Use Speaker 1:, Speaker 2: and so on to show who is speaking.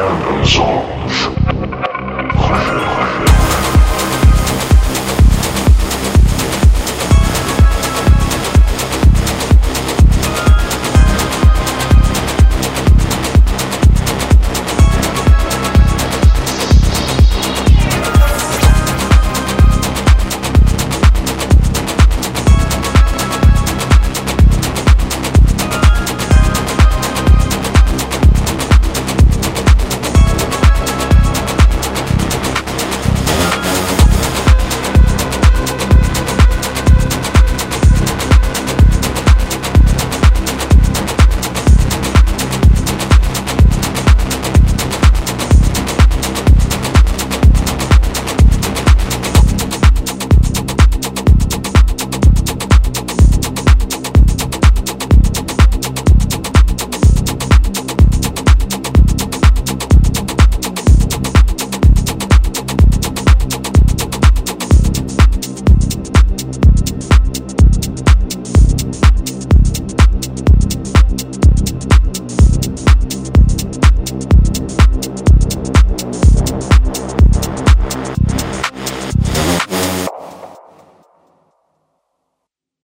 Speaker 1: Amazon.